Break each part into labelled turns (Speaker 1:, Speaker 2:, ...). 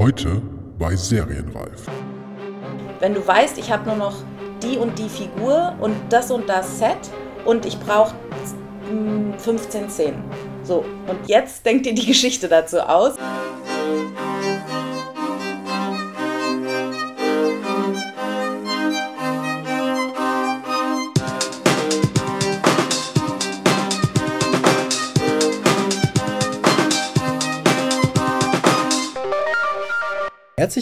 Speaker 1: Heute bei Serienreif.
Speaker 2: Wenn du weißt, ich habe nur noch die und die Figur und das und das Set und ich brauche 15 Szenen. So, und jetzt denkt ihr die Geschichte dazu aus.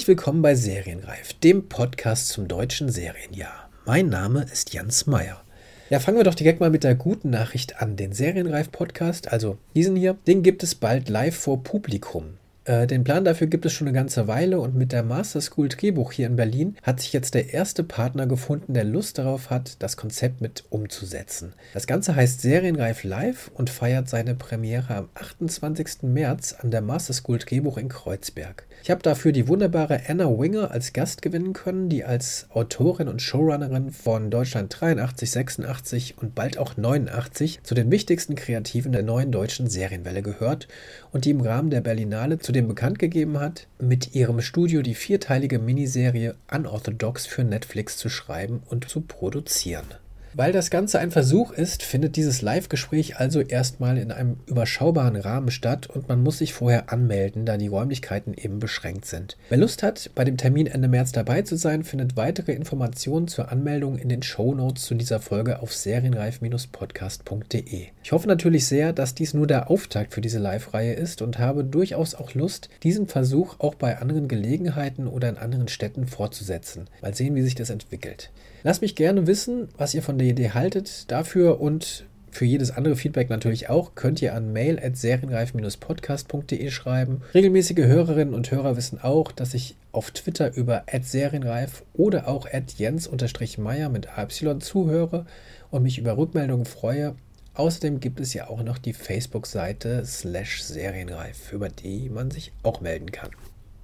Speaker 3: Willkommen bei Serienreif, dem Podcast zum deutschen Serienjahr. Mein Name ist Jens Meyer. Ja, fangen wir doch direkt mal mit der guten Nachricht an. Den Serienreif-Podcast, also diesen hier, den gibt es bald live vor Publikum. Äh, den Plan dafür gibt es schon eine ganze Weile und mit der Master School Drehbuch hier in Berlin hat sich jetzt der erste Partner gefunden, der Lust darauf hat, das Konzept mit umzusetzen. Das Ganze heißt Serienreif Live und feiert seine Premiere am 28. März an der Master School Drehbuch in Kreuzberg. Ich habe dafür die wunderbare Anna Winger als Gast gewinnen können, die als Autorin und Showrunnerin von Deutschland 83, 86 und bald auch 89 zu den wichtigsten Kreativen der neuen deutschen Serienwelle gehört und die im Rahmen der Berlinale zudem bekannt gegeben hat, mit ihrem Studio die vierteilige Miniserie Unorthodox für Netflix zu schreiben und zu produzieren. Weil das Ganze ein Versuch ist, findet dieses Live-Gespräch also erstmal in einem überschaubaren Rahmen statt und man muss sich vorher anmelden, da die Räumlichkeiten eben beschränkt sind. Wer Lust hat, bei dem Termin Ende März dabei zu sein, findet weitere Informationen zur Anmeldung in den Show Notes zu dieser Folge auf serienreif-podcast.de. Ich hoffe natürlich sehr, dass dies nur der Auftakt für diese Live-Reihe ist und habe durchaus auch Lust, diesen Versuch auch bei anderen Gelegenheiten oder in anderen Städten fortzusetzen. Mal sehen, wie sich das entwickelt. Lasst mich gerne wissen, was ihr von der Idee haltet. Dafür und für jedes andere Feedback natürlich auch könnt ihr an mail at serienreif-podcast.de schreiben. Regelmäßige Hörerinnen und Hörer wissen auch, dass ich auf Twitter über serienreif oder auch jens-meyer mit AY zuhöre und mich über Rückmeldungen freue. Außerdem gibt es ja auch noch die Facebook-Seite slash serienreif, über die man sich auch melden kann.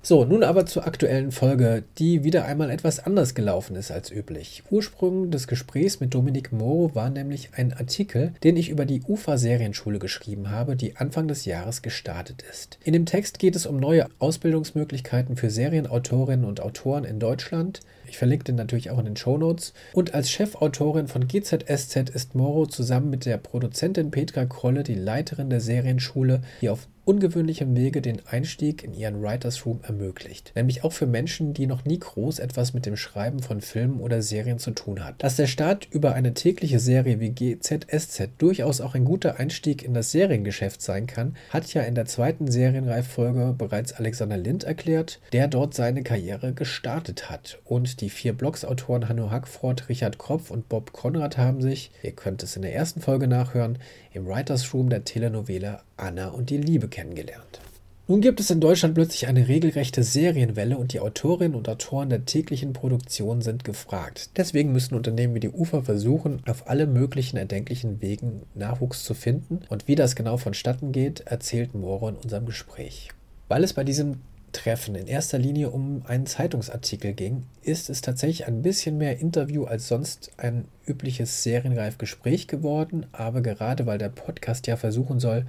Speaker 3: So, nun aber zur aktuellen Folge, die wieder einmal etwas anders gelaufen ist als üblich. Ursprung des Gesprächs mit Dominik Moro war nämlich ein Artikel, den ich über die UFA Serienschule geschrieben habe, die Anfang des Jahres gestartet ist. In dem Text geht es um neue Ausbildungsmöglichkeiten für Serienautorinnen und Autoren in Deutschland. Ich verlinke den natürlich auch in den Show Notes. Und als Chefautorin von GZSZ ist Moro zusammen mit der Produzentin Petra Krolle die Leiterin der Serienschule, die auf ungewöhnlichem Wege den Einstieg in ihren Writers Room ermöglicht. Nämlich auch für Menschen, die noch nie groß etwas mit dem Schreiben von Filmen oder Serien zu tun hat. Dass der Start über eine tägliche Serie wie GZSZ durchaus auch ein guter Einstieg in das Seriengeschäft sein kann, hat ja in der zweiten Serienreiffolge bereits Alexander Lind erklärt, der dort seine Karriere gestartet hat. Und die vier Blogsautoren Hanno Hackford, Richard Kropf und Bob Konrad haben sich, ihr könnt es in der ersten Folge nachhören, im Writers Room der Telenovela Anna und die Liebe kennengelernt. Nun gibt es in Deutschland plötzlich eine regelrechte Serienwelle und die Autorinnen und Autoren der täglichen Produktion sind gefragt. Deswegen müssen Unternehmen wie die UFA versuchen, auf alle möglichen erdenklichen Wegen Nachwuchs zu finden. Und wie das genau vonstatten geht, erzählt Moro in unserem Gespräch. Weil es bei diesem Treffen in erster Linie um einen Zeitungsartikel ging, ist es tatsächlich ein bisschen mehr Interview als sonst ein übliches serienreif Gespräch geworden. Aber gerade weil der Podcast ja versuchen soll,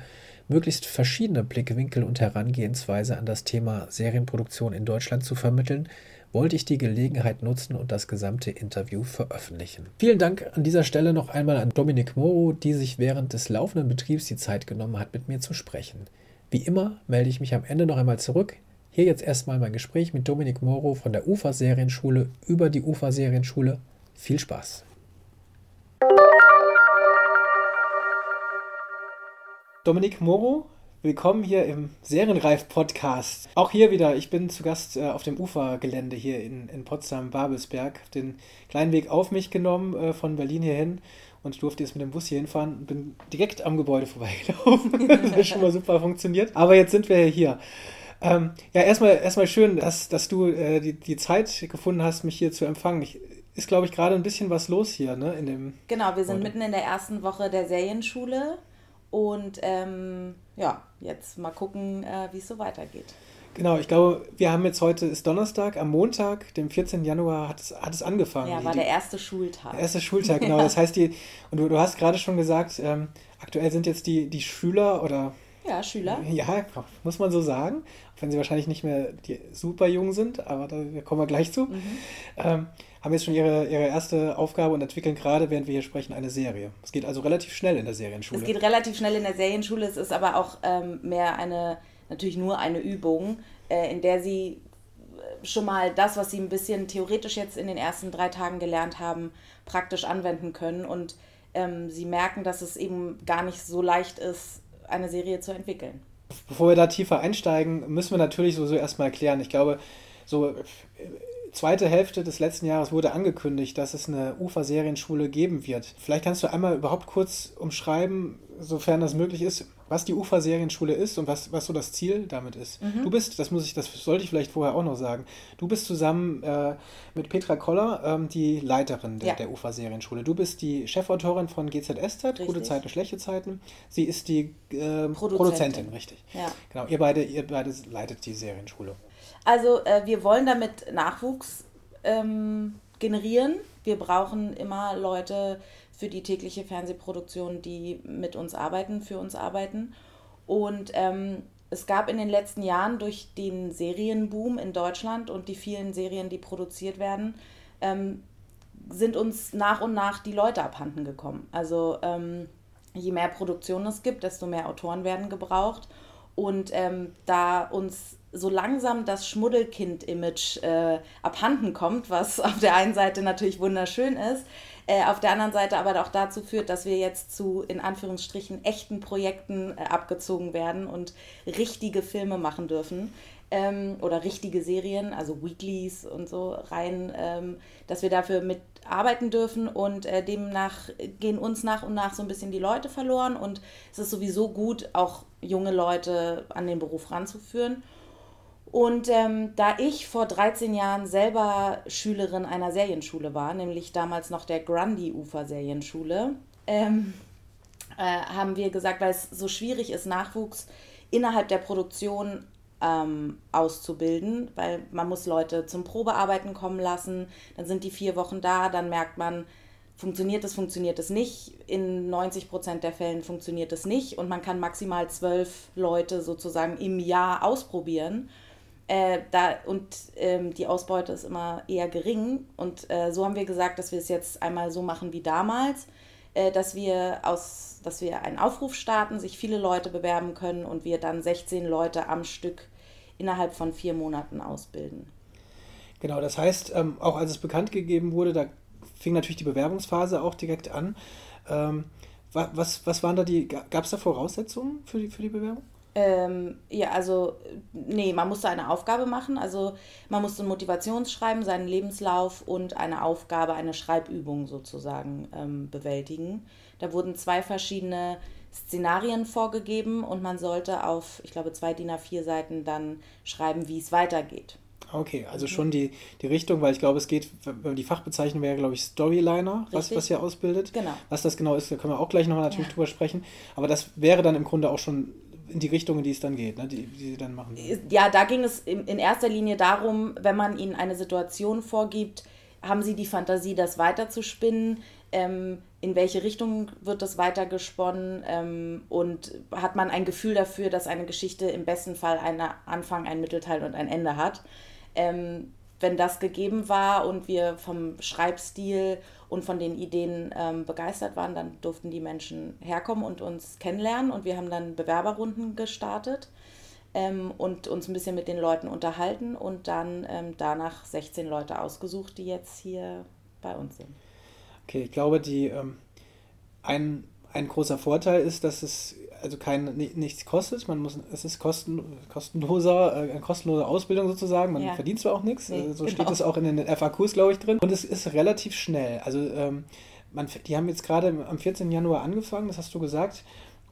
Speaker 3: möglichst verschiedene Blickwinkel und Herangehensweise an das Thema Serienproduktion in Deutschland zu vermitteln, wollte ich die Gelegenheit nutzen und das gesamte Interview veröffentlichen. Vielen Dank an dieser Stelle noch einmal an Dominik Moro, die sich während des laufenden Betriebs die Zeit genommen hat, mit mir zu sprechen. Wie immer melde ich mich am Ende noch einmal zurück. Hier jetzt erstmal mein Gespräch mit Dominik Moro von der UFA Serienschule über die UFA Serienschule. Viel Spaß! Dominik Moro, willkommen hier im Serienreif-Podcast. Auch hier wieder, ich bin zu Gast äh, auf dem Ufergelände hier in, in Potsdam-Babelsberg. Den kleinen Weg auf mich genommen äh, von Berlin hierhin und durfte jetzt mit dem Bus hier hinfahren und bin direkt am Gebäude vorbeigelaufen. das hat schon mal super funktioniert. Aber jetzt sind wir hier. Ähm, ja, erstmal, erstmal schön, dass, dass du äh, die, die Zeit gefunden hast, mich hier zu empfangen. Ich, ist, glaube ich, gerade ein bisschen was los hier, ne? In dem
Speaker 2: genau, wir sind heute. mitten in der ersten Woche der Serienschule. Und ähm, ja, jetzt mal gucken, äh, wie es so weitergeht.
Speaker 3: Genau, ich glaube, wir haben jetzt heute ist Donnerstag, am Montag, dem 14. Januar, hat es, hat es angefangen.
Speaker 2: Ja, war die, der erste Schultag.
Speaker 3: Der erste Schultag, genau. ja. Das heißt, die, und du, du hast gerade schon gesagt, ähm, aktuell sind jetzt die, die Schüler oder
Speaker 2: Ja, Schüler.
Speaker 3: Ja, muss man so sagen. Auch wenn sie wahrscheinlich nicht mehr super jung sind, aber da kommen wir gleich zu. Mhm. Ähm, haben jetzt schon ihre, ihre erste Aufgabe und entwickeln gerade, während wir hier sprechen, eine Serie. Es geht also relativ schnell in der Serienschule.
Speaker 2: Es geht relativ schnell in der Serienschule. Es ist aber auch ähm, mehr eine, natürlich nur eine Übung, äh, in der sie äh, schon mal das, was sie ein bisschen theoretisch jetzt in den ersten drei Tagen gelernt haben, praktisch anwenden können. Und ähm, sie merken, dass es eben gar nicht so leicht ist, eine Serie zu entwickeln.
Speaker 3: Bevor wir da tiefer einsteigen, müssen wir natürlich so, erstmal erklären. Ich glaube, so zweite Hälfte des letzten Jahres wurde angekündigt, dass es eine UFA-Serienschule geben wird. Vielleicht kannst du einmal überhaupt kurz umschreiben, sofern das möglich ist, was die UFA-Serienschule ist und was, was so das Ziel damit ist. Mhm. Du bist, das muss ich, das sollte ich vielleicht vorher auch noch sagen, du bist zusammen äh, mit Petra Koller ähm, die Leiterin der, ja. der UFA-Serienschule. Du bist die Chefautorin von GZSZ, Gute Zeiten, schlechte Zeiten. Sie ist die äh, Produzentin. Produzentin. richtig. Ja. Genau, ihr beide, ihr beide leitet die Serienschule.
Speaker 2: Also äh, wir wollen damit Nachwuchs ähm, generieren. Wir brauchen immer Leute für die tägliche Fernsehproduktion, die mit uns arbeiten, für uns arbeiten. Und ähm, es gab in den letzten Jahren durch den Serienboom in Deutschland und die vielen Serien, die produziert werden, ähm, sind uns nach und nach die Leute abhanden gekommen. Also ähm, je mehr Produktion es gibt, desto mehr Autoren werden gebraucht. Und ähm, da uns so langsam das Schmuddelkind-Image äh, abhanden kommt, was auf der einen Seite natürlich wunderschön ist, äh, auf der anderen Seite aber auch dazu führt, dass wir jetzt zu in Anführungsstrichen echten Projekten äh, abgezogen werden und richtige Filme machen dürfen ähm, oder richtige Serien, also Weeklies und so rein, ähm, dass wir dafür mitarbeiten dürfen und äh, demnach gehen uns nach und nach so ein bisschen die Leute verloren und es ist sowieso gut, auch junge Leute an den Beruf ranzuführen. Und ähm, da ich vor 13 Jahren selber Schülerin einer Serienschule war, nämlich damals noch der Grundy-Ufer-Serienschule, ähm, äh, haben wir gesagt, weil es so schwierig ist, Nachwuchs innerhalb der Produktion ähm, auszubilden, weil man muss Leute zum Probearbeiten kommen lassen, dann sind die vier Wochen da, dann merkt man, funktioniert es, funktioniert es nicht. In 90 Prozent der Fällen funktioniert es nicht und man kann maximal zwölf Leute sozusagen im Jahr ausprobieren. Äh, da, und ähm, die Ausbeute ist immer eher gering. Und äh, so haben wir gesagt, dass wir es jetzt einmal so machen wie damals, äh, dass, wir aus, dass wir einen Aufruf starten, sich viele Leute bewerben können und wir dann 16 Leute am Stück innerhalb von vier Monaten ausbilden.
Speaker 3: Genau, das heißt, ähm, auch als es bekannt gegeben wurde, da fing natürlich die Bewerbungsphase auch direkt an. Ähm, was, was waren da die, gab es da Voraussetzungen für die, für die Bewerbung?
Speaker 2: Ähm, ja, also, nee, man musste eine Aufgabe machen. Also, man musste ein Motivationsschreiben, seinen Lebenslauf und eine Aufgabe, eine Schreibübung sozusagen ähm, bewältigen. Da wurden zwei verschiedene Szenarien vorgegeben und man sollte auf, ich glaube, zwei DIN A4 Seiten dann schreiben, wie es weitergeht.
Speaker 3: Okay, also schon die, die Richtung, weil ich glaube, es geht, die Fachbezeichnung wäre, glaube ich, Storyliner, was, was ihr ausbildet. Genau. Was das genau ist, da können wir auch gleich nochmal natürlich ja. drüber sprechen. Aber das wäre dann im Grunde auch schon in die Richtung, in die es dann geht, ne? die, die sie dann machen.
Speaker 2: Ja, da ging es in, erster Linie darum, wenn man ihnen eine Situation vorgibt, haben sie die Fantasie, das weiterzuspinnen? Ähm, in welche Richtung wird das weitergesponnen? Ähm, und hat man ein Gefühl dafür, dass eine Geschichte im besten Fall einen Anfang, einen Mittelteil und ein Ende hat? Ähm, wenn das gegeben war und wir vom Schreibstil und von den Ideen ähm, begeistert waren, dann durften die Menschen herkommen und uns kennenlernen und wir haben dann Bewerberrunden gestartet ähm, und uns ein bisschen mit den Leuten unterhalten und dann ähm, danach 16 Leute ausgesucht, die jetzt hier bei uns sind.
Speaker 3: Okay, ich glaube, die ähm, ein, ein großer Vorteil ist, dass es also kein, nichts kostet. Man muss, es ist kosten, kostenloser, äh, eine kostenlose Ausbildung sozusagen. Man ja. verdient zwar auch nichts, nee, so genau. steht es auch in den FAQs, glaube ich, drin. Und es ist relativ schnell. Also ähm, man, die haben jetzt gerade am 14. Januar angefangen, das hast du gesagt.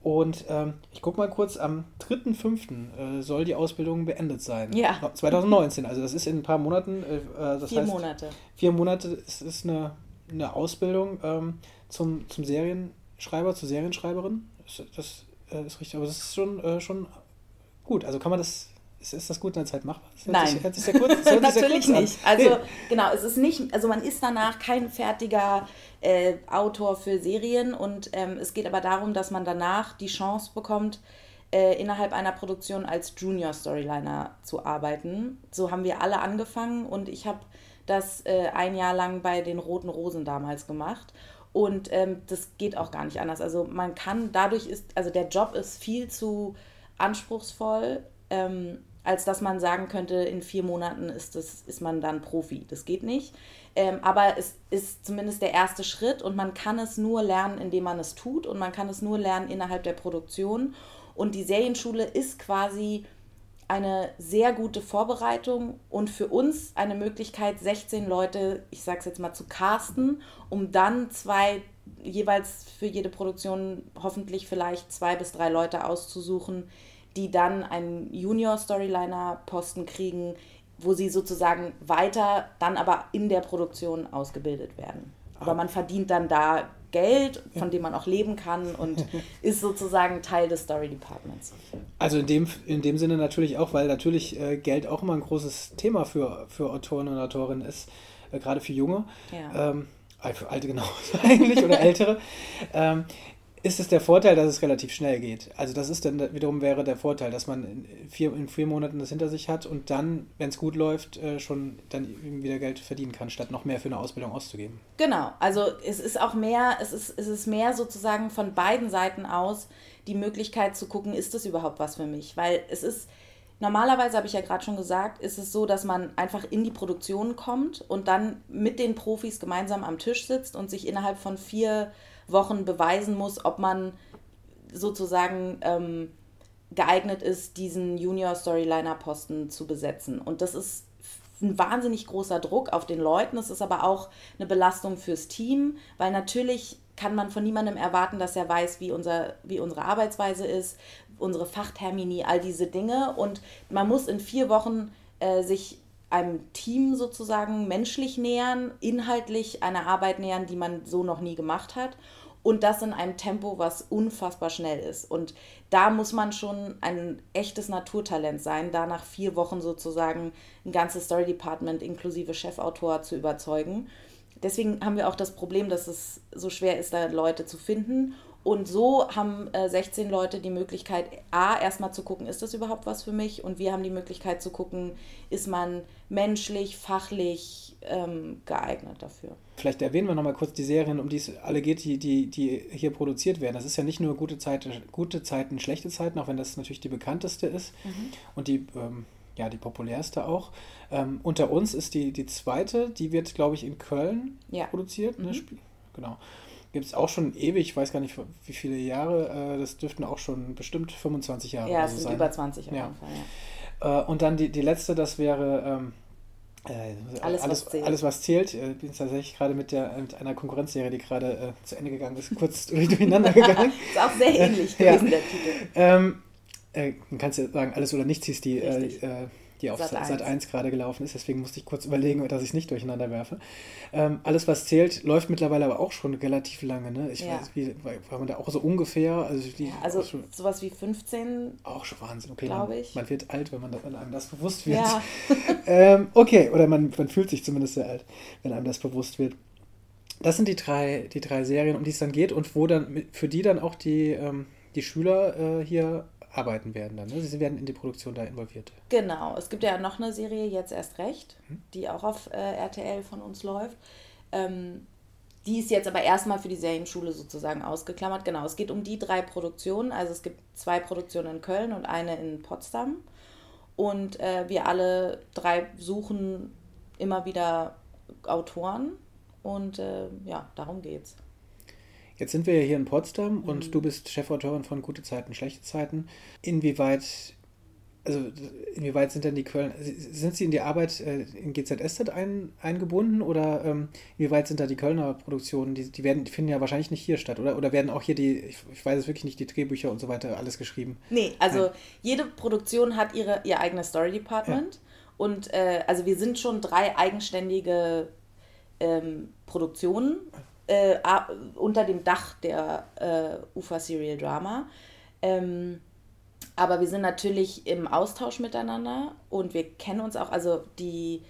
Speaker 3: Und ähm, ich gucke mal kurz, am 3.5. Äh, soll die Ausbildung beendet sein. Ja. 2019, also das ist in ein paar Monaten. Äh, äh, das
Speaker 2: vier
Speaker 3: heißt,
Speaker 2: Monate.
Speaker 3: Vier Monate ist, ist eine, eine Ausbildung ähm, zum, zum Serienschreiber, zur Serienschreiberin. Das, das äh, ist richtig, aber das ist schon, äh, schon gut. Also kann man das ist, ist, das gut in der Zeit machbar?
Speaker 2: Nein. Sich, sich kurz, Natürlich nicht. Also nee. genau, es ist nicht, also man ist danach kein fertiger äh, Autor für Serien und ähm, es geht aber darum, dass man danach die Chance bekommt, äh, innerhalb einer Produktion als Junior Storyliner zu arbeiten. So haben wir alle angefangen und ich habe das äh, ein Jahr lang bei den Roten Rosen damals gemacht. Und ähm, das geht auch gar nicht anders. Also man kann, dadurch ist, also der Job ist viel zu anspruchsvoll, ähm, als dass man sagen könnte, in vier Monaten ist, das, ist man dann Profi. Das geht nicht. Ähm, aber es ist zumindest der erste Schritt und man kann es nur lernen, indem man es tut und man kann es nur lernen innerhalb der Produktion. Und die Serienschule ist quasi eine sehr gute Vorbereitung und für uns eine Möglichkeit, 16 Leute, ich sage es jetzt mal, zu casten, um dann zwei, jeweils für jede Produktion hoffentlich vielleicht zwei bis drei Leute auszusuchen, die dann einen Junior-Storyliner-Posten kriegen, wo sie sozusagen weiter dann aber in der Produktion ausgebildet werden. Aber man verdient dann da Geld, von dem man auch leben kann und ist sozusagen Teil des Story Departments.
Speaker 3: Also in dem, in dem Sinne natürlich auch, weil natürlich äh, Geld auch immer ein großes Thema für, für Autoren und Autorinnen ist, äh, gerade für Junge. Ja. Ähm, äh, für Alte genauso eigentlich oder Ältere. Ähm, ist es der Vorteil, dass es relativ schnell geht. Also das ist dann wiederum wäre der Vorteil, dass man in vier, in vier Monaten das hinter sich hat und dann, wenn es gut läuft, äh, schon dann wieder Geld verdienen kann, statt noch mehr für eine Ausbildung auszugeben.
Speaker 2: Genau, also es ist auch mehr, es ist, es ist mehr sozusagen von beiden Seiten aus die Möglichkeit zu gucken, ist das überhaupt was für mich? Weil es ist, normalerweise habe ich ja gerade schon gesagt, ist es so, dass man einfach in die Produktion kommt und dann mit den Profis gemeinsam am Tisch sitzt und sich innerhalb von vier Wochen beweisen muss, ob man sozusagen ähm, geeignet ist, diesen Junior-Storyliner-Posten zu besetzen. Und das ist ein wahnsinnig großer Druck auf den Leuten. Es ist aber auch eine Belastung fürs Team, weil natürlich kann man von niemandem erwarten, dass er weiß, wie, unser, wie unsere Arbeitsweise ist, unsere Fachtermini, all diese Dinge. Und man muss in vier Wochen äh, sich einem Team sozusagen menschlich nähern, inhaltlich einer Arbeit nähern, die man so noch nie gemacht hat. Und das in einem Tempo, was unfassbar schnell ist. Und da muss man schon ein echtes Naturtalent sein, da nach vier Wochen sozusagen ein ganzes Story Department inklusive Chefautor zu überzeugen. Deswegen haben wir auch das Problem, dass es so schwer ist, da Leute zu finden. Und so haben äh, 16 Leute die Möglichkeit, A, erstmal zu gucken, ist das überhaupt was für mich? Und wir haben die Möglichkeit zu gucken, ist man menschlich, fachlich ähm, geeignet dafür.
Speaker 3: Vielleicht erwähnen wir nochmal kurz die Serien, um die es alle geht, die, die, die hier produziert werden. Das ist ja nicht nur gute, Zeit, gute Zeiten, schlechte Zeiten, auch wenn das natürlich die bekannteste ist mhm. und die, ähm, ja, die populärste auch. Ähm, unter uns ist die, die zweite, die wird, glaube ich, in Köln ja. produziert. Ne? Mhm. Genau gibt es auch schon ewig, ich weiß gar nicht wie viele Jahre, äh, das dürften auch schon bestimmt 25 Jahre
Speaker 2: ja, es sind sein. über 20 auf
Speaker 3: ja. jeden Fall, ja. Äh, und dann die, die letzte, das wäre ähm, äh, alles, alles, was zählt. Alles, was zählt. Ich bin tatsächlich gerade mit, der, mit einer Konkurrenzserie, die gerade äh, zu Ende gegangen ist, kurz durcheinander gegangen.
Speaker 2: ist auch sehr ähnlich gewesen, der Titel.
Speaker 3: Ähm, äh, man kann ja sagen, alles oder nichts hieß die äh, die auf Sat 1, Sat 1 gerade gelaufen ist. Deswegen musste ich kurz überlegen, dass ich es nicht durcheinander werfe. Ähm, alles, was zählt, läuft mittlerweile aber auch schon relativ lange. Ne? Ich ja. weiß, wie, war man da auch so ungefähr?
Speaker 2: Also, die, ja, also schon, sowas wie 15.
Speaker 3: Auch schon Wahnsinn, okay. Glaube ich. Man wird alt, wenn, man, wenn einem das bewusst wird. Ja. ähm, okay, oder man, man fühlt sich zumindest sehr alt, wenn einem das bewusst wird. Das sind die drei, die drei Serien, um die es dann geht und wo dann für die dann auch die, ähm, die Schüler äh, hier arbeiten werden dann. Ne? Sie werden in die Produktion da involviert.
Speaker 2: Genau. Es gibt ja noch eine Serie jetzt erst recht, hm. die auch auf äh, RTL von uns läuft. Ähm, die ist jetzt aber erstmal für die Serienschule sozusagen ausgeklammert. Genau, es geht um die drei Produktionen. Also es gibt zwei Produktionen in Köln und eine in Potsdam. Und äh, wir alle drei suchen immer wieder Autoren. Und äh, ja, darum geht's.
Speaker 3: Jetzt sind wir ja hier in Potsdam mhm. und du bist Chefautorin von Gute Zeiten, Schlechte Zeiten. Inwieweit, also inwieweit sind denn die Köln, sind sie in die Arbeit äh, in GZSZ ein, eingebunden oder ähm, inwieweit sind da die Kölner Produktionen, die, die werden, die finden ja wahrscheinlich nicht hier statt, oder? Oder werden auch hier die, ich, ich weiß es wirklich nicht, die Drehbücher und so weiter alles geschrieben?
Speaker 2: Nee, also Nein. jede Produktion hat ihre, ihr eigenes Story Department. Ja. Und äh, also wir sind schon drei eigenständige ähm, Produktionen äh, unter dem Dach der äh, UFA Serial Drama. Ähm, aber wir sind natürlich im Austausch miteinander und wir kennen uns auch, also die,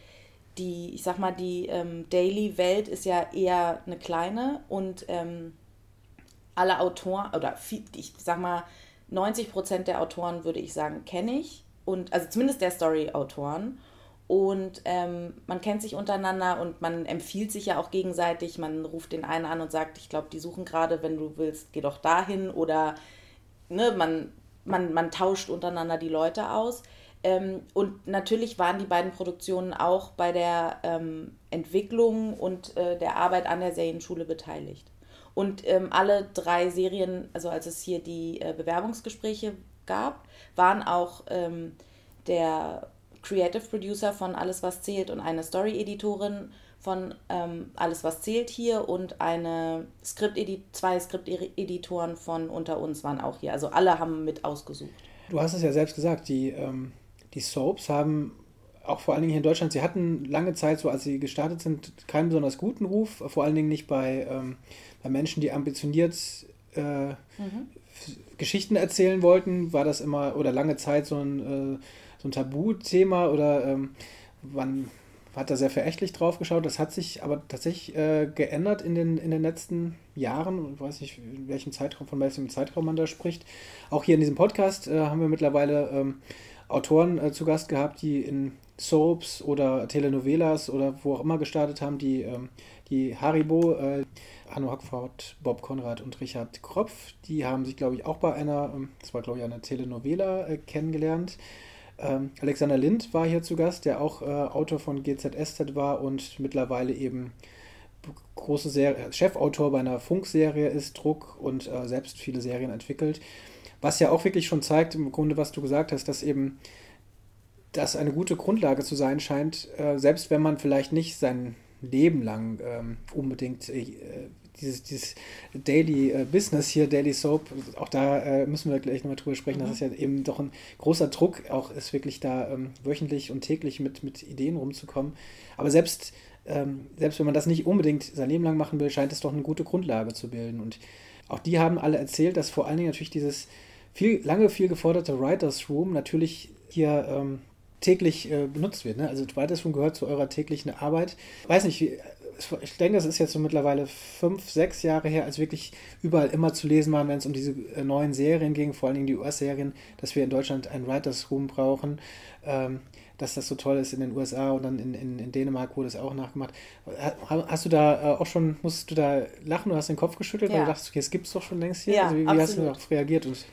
Speaker 2: die ich sag mal, die ähm, Daily-Welt ist ja eher eine kleine und ähm, alle Autoren, oder ich sag mal, 90 Prozent der Autoren, würde ich sagen, kenne ich. Und, also zumindest der Story-Autoren. Und ähm, man kennt sich untereinander und man empfiehlt sich ja auch gegenseitig. Man ruft den einen an und sagt, ich glaube, die suchen gerade, wenn du willst, geh doch dahin. Oder ne, man, man, man tauscht untereinander die Leute aus. Ähm, und natürlich waren die beiden Produktionen auch bei der ähm, Entwicklung und äh, der Arbeit an der Serienschule beteiligt. Und ähm, alle drei Serien, also als es hier die äh, Bewerbungsgespräche gab, waren auch ähm, der Creative Producer von Alles, was zählt und eine Story-Editorin von ähm, Alles, was zählt hier und eine Skript zwei Skripteditoren von Unter uns waren auch hier. Also alle haben mit ausgesucht.
Speaker 3: Du hast es ja selbst gesagt, die, ähm, die Soaps haben auch vor allen Dingen hier in Deutschland, sie hatten lange Zeit, so als sie gestartet sind, keinen besonders guten Ruf, vor allen Dingen nicht bei, ähm, bei Menschen, die ambitioniert äh, mhm. Geschichten erzählen wollten, war das immer oder lange Zeit so ein, äh, so ein Tabuthema oder ähm, man hat da sehr verächtlich drauf geschaut. Das hat sich aber tatsächlich äh, geändert in den, in den letzten Jahren. Ich weiß nicht, in welchem Zeitraum, von welchem Zeitraum man da spricht. Auch hier in diesem Podcast äh, haben wir mittlerweile ähm, Autoren äh, zu Gast gehabt, die in Soaps oder Telenovelas oder wo auch immer gestartet haben, die, ähm, die Haribo, äh, Hanno Bob Konrad und Richard Kropf, die haben sich, glaube ich, auch bei einer, ähm, das war, glaube ich, eine Telenovela äh, kennengelernt. Ähm, Alexander Lind war hier zu Gast, der auch äh, Autor von GZSZ war und mittlerweile eben große Serie, Chefautor bei einer Funkserie ist, Druck und äh, selbst viele Serien entwickelt. Was ja auch wirklich schon zeigt, im Grunde, was du gesagt hast, dass eben das eine gute Grundlage zu sein scheint, äh, selbst wenn man vielleicht nicht sein Leben lang ähm, unbedingt äh, dieses, dieses Daily äh, Business hier, Daily Soap, auch da äh, müssen wir gleich nochmal drüber sprechen, mhm. das ist ja eben doch ein großer Druck, auch ist wirklich da ähm, wöchentlich und täglich mit, mit Ideen rumzukommen. Aber selbst, ähm, selbst wenn man das nicht unbedingt sein Leben lang machen will, scheint es doch eine gute Grundlage zu bilden. Und auch die haben alle erzählt, dass vor allen Dingen natürlich dieses viel, lange viel geforderte Writers Room natürlich hier ähm, täglich äh, benutzt wird. Ne? Also Writers Room gehört zu eurer täglichen Arbeit. Weiß nicht, wie, ich denke, das ist jetzt so mittlerweile fünf, sechs Jahre her, als wirklich überall immer zu lesen waren, wenn es um diese äh, neuen Serien ging, vor allen Dingen die US-Serien, dass wir in Deutschland ein Writers Room brauchen. Ähm, dass das so toll ist in den USA und dann in, in, in Dänemark wurde es auch nachgemacht. Hast du da äh, auch schon, musstest du da lachen oder hast den Kopf geschüttelt, ja. weil du dachtest, okay, es gibt es doch schon längst hier?
Speaker 2: Ja,
Speaker 3: also wie, wie hast du darauf reagiert? Und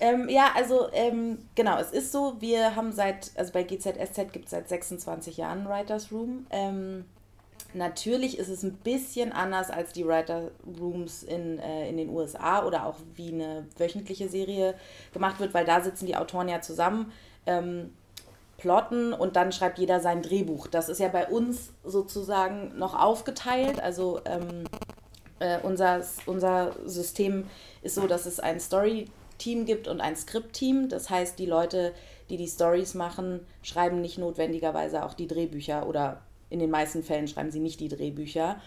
Speaker 2: ähm, ja, also ähm, genau, es ist so, wir haben seit, also bei GZSZ gibt es seit 26 Jahren Writers Room. Ähm, natürlich ist es ein bisschen anders als die Writer Rooms in, äh, in den USA oder auch wie eine wöchentliche Serie gemacht wird, weil da sitzen die Autoren ja zusammen, ähm, plotten und dann schreibt jeder sein Drehbuch. Das ist ja bei uns sozusagen noch aufgeteilt. Also ähm, äh, unser, unser System ist so, dass es ein Story Team gibt und ein Skriptteam. Das heißt, die Leute, die die Stories machen, schreiben nicht notwendigerweise auch die Drehbücher oder in den meisten Fällen schreiben sie nicht die Drehbücher.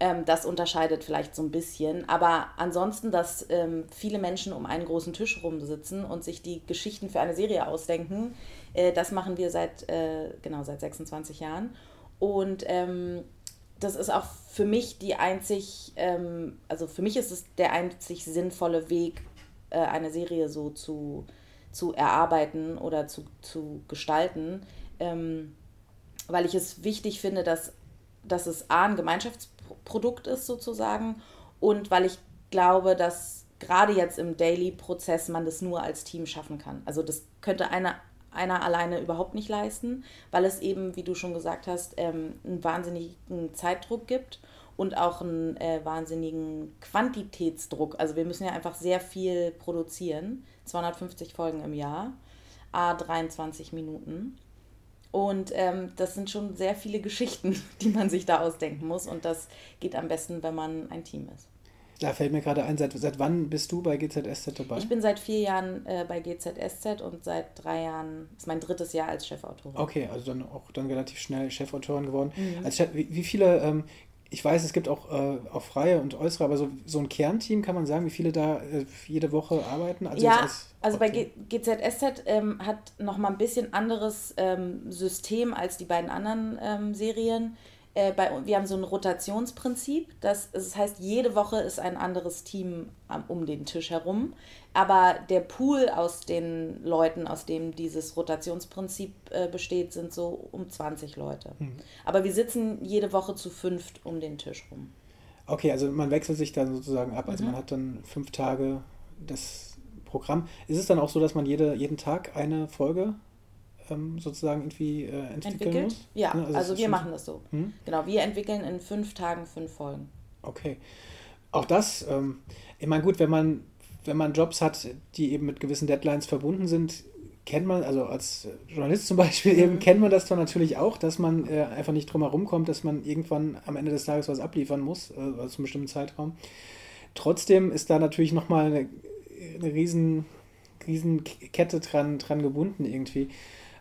Speaker 2: Ähm, das unterscheidet vielleicht so ein bisschen. Aber ansonsten, dass ähm, viele Menschen um einen großen Tisch rumsitzen und sich die Geschichten für eine Serie ausdenken, äh, das machen wir seit, äh, genau, seit 26 Jahren. Und ähm, das ist auch für mich die einzig, ähm, also für mich ist es der einzig sinnvolle Weg, äh, eine Serie so zu, zu erarbeiten oder zu, zu gestalten, ähm, weil ich es wichtig finde, dass, dass es A, ein Gemeinschaftsprodukt ist sozusagen und weil ich glaube, dass gerade jetzt im Daily-Prozess man das nur als Team schaffen kann. Also das könnte einer, einer alleine überhaupt nicht leisten, weil es eben, wie du schon gesagt hast, ähm, einen wahnsinnigen Zeitdruck gibt und auch einen äh, wahnsinnigen Quantitätsdruck. Also wir müssen ja einfach sehr viel produzieren. 250 Folgen im Jahr, a 23 Minuten. Und ähm, das sind schon sehr viele Geschichten, die man sich da ausdenken muss. Und das geht am besten, wenn man ein Team ist.
Speaker 3: Da fällt mir gerade ein, seit, seit wann bist du bei GZSZ dabei?
Speaker 2: Ich bin seit vier Jahren äh, bei GZSZ und seit drei Jahren, ist mein drittes Jahr als Chefautorin.
Speaker 3: Okay, also dann auch dann relativ schnell Chefautorin geworden. Mhm. Als Chef, wie, wie, viele ähm, ich weiß, es gibt auch, äh, auch freie und äußere, aber so, so ein Kernteam kann man sagen, wie viele da äh, jede Woche arbeiten?
Speaker 2: Also ja, also bei G GZSZ ähm, hat nochmal ein bisschen anderes ähm, System als die beiden anderen ähm, Serien. Äh, bei, wir haben so ein Rotationsprinzip. Das, das heißt, jede Woche ist ein anderes Team um den Tisch herum. Aber der Pool aus den Leuten, aus dem dieses Rotationsprinzip äh, besteht, sind so um 20 Leute. Mhm. Aber wir sitzen jede Woche zu fünft um den Tisch rum.
Speaker 3: Okay, also man wechselt sich dann sozusagen ab. Also mhm. man hat dann fünf Tage das Programm. Ist es dann auch so, dass man jede, jeden Tag eine Folge ähm, sozusagen irgendwie äh, entwickeln Entwickelt? muss?
Speaker 2: Ja, also, also wir machen das so. Hm? Genau, wir entwickeln in fünf Tagen fünf Folgen.
Speaker 3: Okay. Auch das, ähm, ich meine, gut, wenn man, wenn man Jobs hat, die eben mit gewissen Deadlines verbunden sind, kennt man, also als Journalist zum Beispiel, eben mhm. kennt man das dann natürlich auch, dass man äh, einfach nicht drum herum kommt, dass man irgendwann am Ende des Tages was abliefern muss, äh, also zu einem bestimmten Zeitraum. Trotzdem ist da natürlich nochmal eine, eine riesen, riesen Kette dran, dran gebunden irgendwie.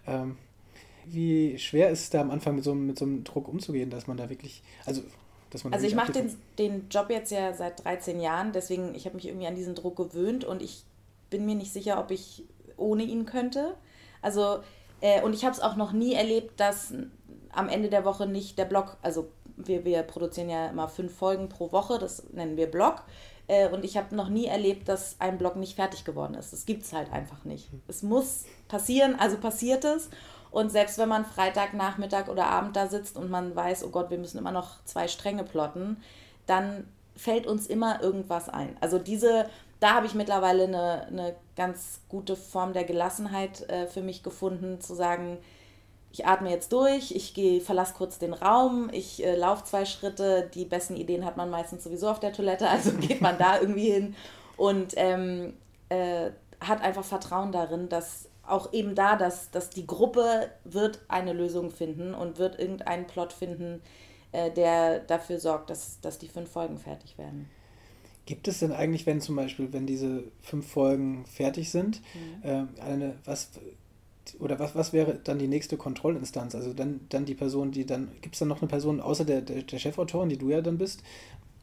Speaker 3: Ähm, wie schwer ist es da am Anfang mit so, mit so einem Druck umzugehen, dass man da wirklich, also dass man
Speaker 2: Also ich mache den, den Job jetzt ja seit 13 Jahren, deswegen ich habe mich irgendwie an diesen Druck gewöhnt und ich bin mir nicht sicher, ob ich ohne ihn könnte. Also äh, und ich habe es auch noch nie erlebt, dass am Ende der Woche nicht der Blog, also wir, wir produzieren ja immer fünf Folgen pro Woche, das nennen wir Blog. Äh, und ich habe noch nie erlebt, dass ein Blog nicht fertig geworden ist. Das gibt es halt einfach nicht. Es muss passieren, also passiert es. Und selbst wenn man Freitagnachmittag oder Abend da sitzt und man weiß, oh Gott, wir müssen immer noch zwei Stränge plotten, dann fällt uns immer irgendwas ein. Also diese, da habe ich mittlerweile eine, eine ganz gute Form der Gelassenheit äh, für mich gefunden, zu sagen, ich atme jetzt durch, ich gehe, verlasse kurz den Raum, ich äh, laufe zwei Schritte. Die besten Ideen hat man meistens sowieso auf der Toilette, also geht man da irgendwie hin und ähm, äh, hat einfach Vertrauen darin, dass auch eben da, dass, dass die Gruppe wird eine Lösung finden und wird irgendeinen Plot finden, äh, der dafür sorgt, dass, dass die fünf Folgen fertig werden.
Speaker 3: Gibt es denn eigentlich, wenn zum Beispiel, wenn diese fünf Folgen fertig sind, mhm. äh, eine, was oder was, was wäre dann die nächste Kontrollinstanz? Also dann, dann die Person, die dann, gibt es dann noch eine Person außer der, der, der Chefautorin, die du ja dann bist?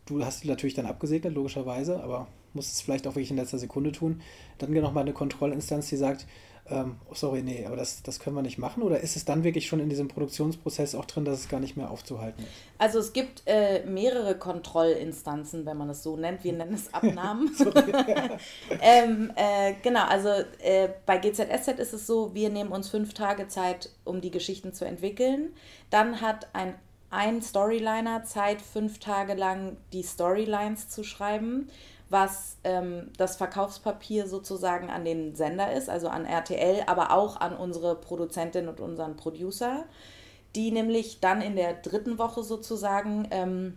Speaker 3: Du hast die natürlich dann abgesegnet, logischerweise, aber musst es vielleicht auch wirklich in letzter Sekunde tun. Dann nochmal eine Kontrollinstanz, die sagt, ähm, oh, sorry, nee, aber das, das können wir nicht machen? Oder ist es dann wirklich schon in diesem Produktionsprozess auch drin, dass es gar nicht mehr aufzuhalten ist?
Speaker 2: Also es gibt äh, mehrere Kontrollinstanzen, wenn man es so nennt. Wir nennen es Abnahmen. ähm, äh, genau, also äh, bei GZSZ ist es so, wir nehmen uns fünf Tage Zeit, um die Geschichten zu entwickeln. Dann hat ein ein Storyliner Zeit, fünf Tage lang die Storylines zu schreiben was ähm, das Verkaufspapier sozusagen an den Sender ist, also an RTL, aber auch an unsere Produzentin und unseren Producer, die nämlich dann in der dritten Woche sozusagen ähm,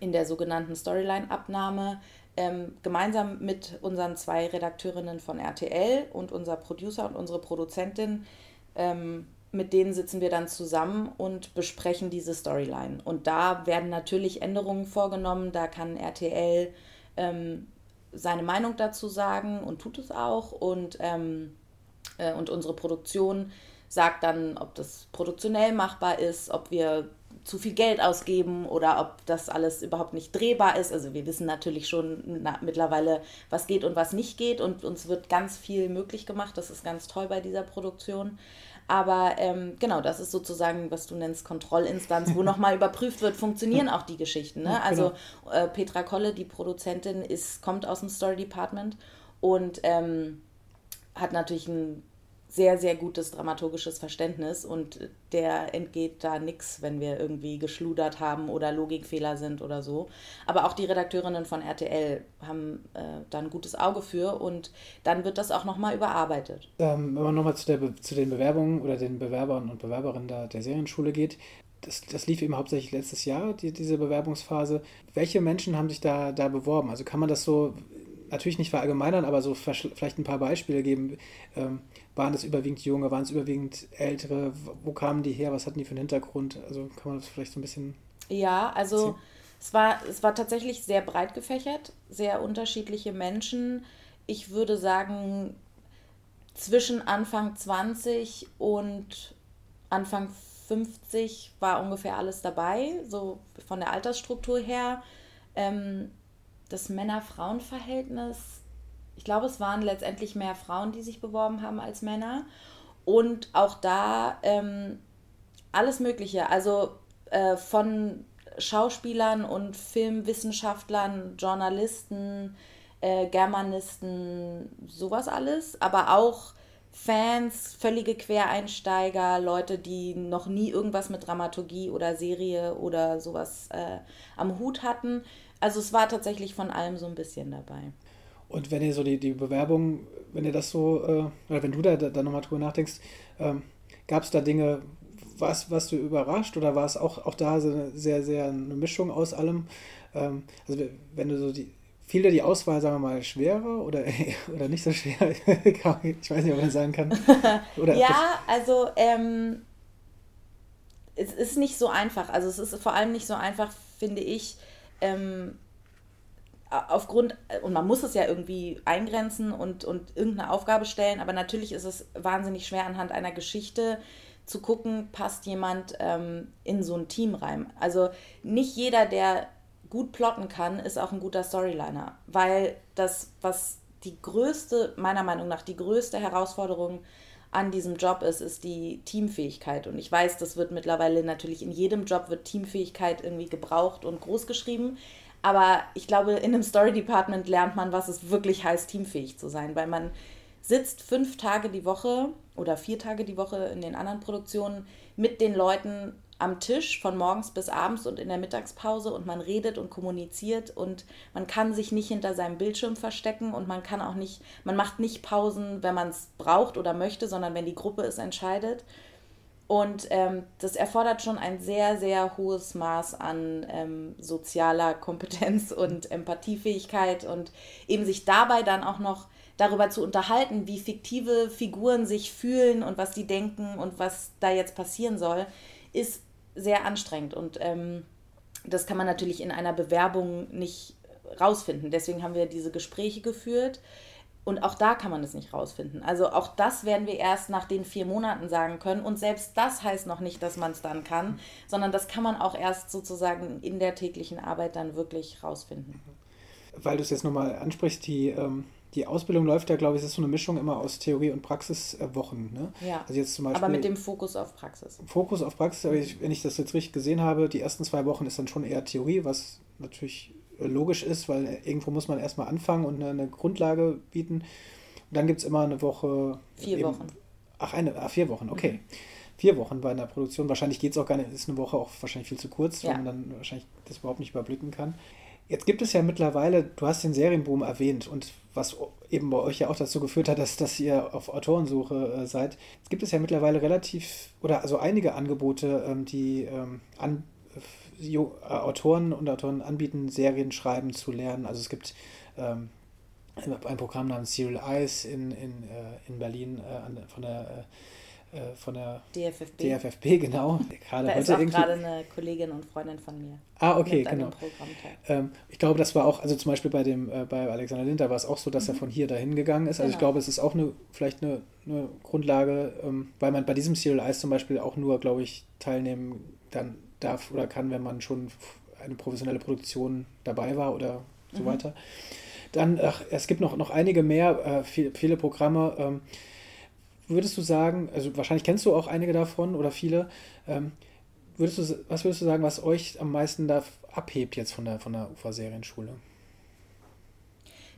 Speaker 2: in der sogenannten Storyline-Abnahme ähm, gemeinsam mit unseren zwei Redakteurinnen von RTL und unser Producer und unsere Produzentin ähm, mit denen sitzen wir dann zusammen und besprechen diese Storyline. Und da werden natürlich Änderungen vorgenommen. Da kann RTL ähm, seine Meinung dazu sagen und tut es auch. Und, ähm, äh, und unsere Produktion sagt dann, ob das produktionell machbar ist, ob wir zu viel Geld ausgeben oder ob das alles überhaupt nicht drehbar ist. Also wir wissen natürlich schon na, mittlerweile, was geht und was nicht geht und uns wird ganz viel möglich gemacht. Das ist ganz toll bei dieser Produktion. Aber ähm, genau, das ist sozusagen, was du nennst, Kontrollinstanz, wo nochmal überprüft wird, funktionieren auch die Geschichten. Ne? Also genau. äh, Petra Kolle, die Produzentin, ist, kommt aus dem Story Department und ähm, hat natürlich ein sehr, sehr gutes dramaturgisches Verständnis und der entgeht da nichts, wenn wir irgendwie geschludert haben oder Logikfehler sind oder so. Aber auch die Redakteurinnen von RTL haben äh, da ein gutes Auge für und dann wird das auch nochmal überarbeitet.
Speaker 3: Ähm, wenn man nochmal zu, zu den Bewerbungen oder den Bewerbern und Bewerberinnen der, der Serienschule geht, das, das, lief eben hauptsächlich letztes Jahr, die, diese Bewerbungsphase. Welche Menschen haben sich da, da beworben? Also kann man das so natürlich nicht verallgemeinern, aber so vielleicht ein paar Beispiele geben. Ähm, waren das überwiegend Junge, waren es überwiegend Ältere? Wo kamen die her? Was hatten die für einen Hintergrund? Also kann man das vielleicht so ein bisschen.
Speaker 2: Ja, also es war, es war tatsächlich sehr breit gefächert, sehr unterschiedliche Menschen. Ich würde sagen, zwischen Anfang 20 und Anfang 50 war ungefähr alles dabei, so von der Altersstruktur her. Ähm, das Männer-Frauen-Verhältnis, ich glaube, es waren letztendlich mehr Frauen, die sich beworben haben als Männer. Und auch da ähm, alles Mögliche. Also äh, von Schauspielern und Filmwissenschaftlern, Journalisten, äh, Germanisten, sowas alles, aber auch Fans, völlige Quereinsteiger, Leute, die noch nie irgendwas mit Dramaturgie oder Serie oder sowas äh, am Hut hatten. Also es war tatsächlich von allem so ein bisschen dabei.
Speaker 3: Und wenn ihr so die, die Bewerbung, wenn ihr das so, äh, oder wenn du da, da nochmal drüber nachdenkst, ähm, gab es da Dinge, was, was du überrascht oder war es auch, auch da so eine sehr, sehr eine Mischung aus allem? Ähm, also wenn du so die, fiel dir die Auswahl, sagen wir mal, schwerer oder, oder nicht so schwer? ich weiß nicht, ob man das sagen kann.
Speaker 2: Oder ja, also ähm, es ist nicht so einfach. Also es ist vor allem nicht so einfach, finde ich, ähm, aufgrund, und man muss es ja irgendwie eingrenzen und, und irgendeine Aufgabe stellen, aber natürlich ist es wahnsinnig schwer anhand einer Geschichte zu gucken, passt jemand ähm, in so ein Team rein. Also nicht jeder, der gut plotten kann, ist auch ein guter Storyliner, weil das, was die größte, meiner Meinung nach, die größte Herausforderung an diesem Job ist, ist die Teamfähigkeit. Und ich weiß, das wird mittlerweile natürlich in jedem Job wird Teamfähigkeit irgendwie gebraucht und groß geschrieben. Aber ich glaube, in einem Story Department lernt man, was es wirklich heißt, teamfähig zu sein, weil man sitzt fünf Tage die Woche oder vier Tage die Woche in den anderen Produktionen mit den Leuten am Tisch von morgens bis abends und in der Mittagspause und man redet und kommuniziert und man kann sich nicht hinter seinem Bildschirm verstecken und man kann auch nicht, man macht nicht Pausen, wenn man es braucht oder möchte, sondern wenn die Gruppe es entscheidet. Und ähm, das erfordert schon ein sehr, sehr hohes Maß an ähm, sozialer Kompetenz und Empathiefähigkeit und eben sich dabei dann auch noch darüber zu unterhalten, wie fiktive Figuren sich fühlen und was die denken und was da jetzt passieren soll, ist sehr anstrengend. Und ähm, das kann man natürlich in einer Bewerbung nicht rausfinden. Deswegen haben wir diese Gespräche geführt und auch da kann man es nicht rausfinden. Also auch das werden wir erst nach den vier Monaten sagen können. Und selbst das heißt noch nicht, dass man es dann kann, sondern das kann man auch erst sozusagen in der täglichen Arbeit dann wirklich rausfinden.
Speaker 3: Weil du es jetzt nochmal ansprichst, die, ähm, die Ausbildung läuft ja, glaube ich, es ist so eine Mischung immer aus Theorie und Praxiswochen. Ne?
Speaker 2: Ja, also jetzt zum Beispiel, aber mit dem Fokus auf Praxis.
Speaker 3: Fokus auf Praxis, aber ich, wenn ich das jetzt richtig gesehen habe, die ersten zwei Wochen ist dann schon eher Theorie, was natürlich logisch ist, weil irgendwo muss man erstmal anfangen und eine, eine Grundlage bieten. Und dann gibt es immer eine Woche.
Speaker 2: Vier eben, Wochen.
Speaker 3: Ach, eine, ach, vier Wochen, okay. Mhm. Vier Wochen bei einer Produktion. Wahrscheinlich geht es auch gar nicht, ist eine Woche auch wahrscheinlich viel zu kurz, ja. wenn man dann wahrscheinlich das überhaupt nicht überblicken kann. Jetzt gibt es ja mittlerweile, du hast den Serienboom erwähnt und was eben bei euch ja auch dazu geführt hat, dass, dass ihr auf Autorensuche äh, seid. Es gibt es ja mittlerweile relativ oder also einige Angebote, ähm, die ähm, an, Autoren und Autoren anbieten, Serien schreiben zu lernen. Also es gibt ähm, ein Programm namens Serial Eyes in, in, äh, in Berlin äh, von der äh, von der
Speaker 2: DFFB.
Speaker 3: DFFB, genau.
Speaker 2: Gerade da ist auch gerade eine Kollegin und Freundin von mir.
Speaker 3: Ah, okay, genau. Ähm, ich glaube, das war auch, also zum Beispiel bei dem, äh, bei Alexander Linter war es auch so, dass mhm. er von hier dahin gegangen ist. Also genau. ich glaube, es ist auch eine, vielleicht eine, eine Grundlage, ähm, weil man bei diesem Serial Eyes zum Beispiel auch nur, glaube ich, teilnehmen dann darf oder kann, wenn man schon eine professionelle Produktion dabei war oder so mhm. weiter. Dann, ach, es gibt noch, noch einige mehr, äh, viel, viele Programme. Ähm, würdest du sagen, also wahrscheinlich kennst du auch einige davon oder viele, ähm, würdest du, was würdest du sagen, was euch am meisten da abhebt jetzt von der, von der UFA-Serienschule?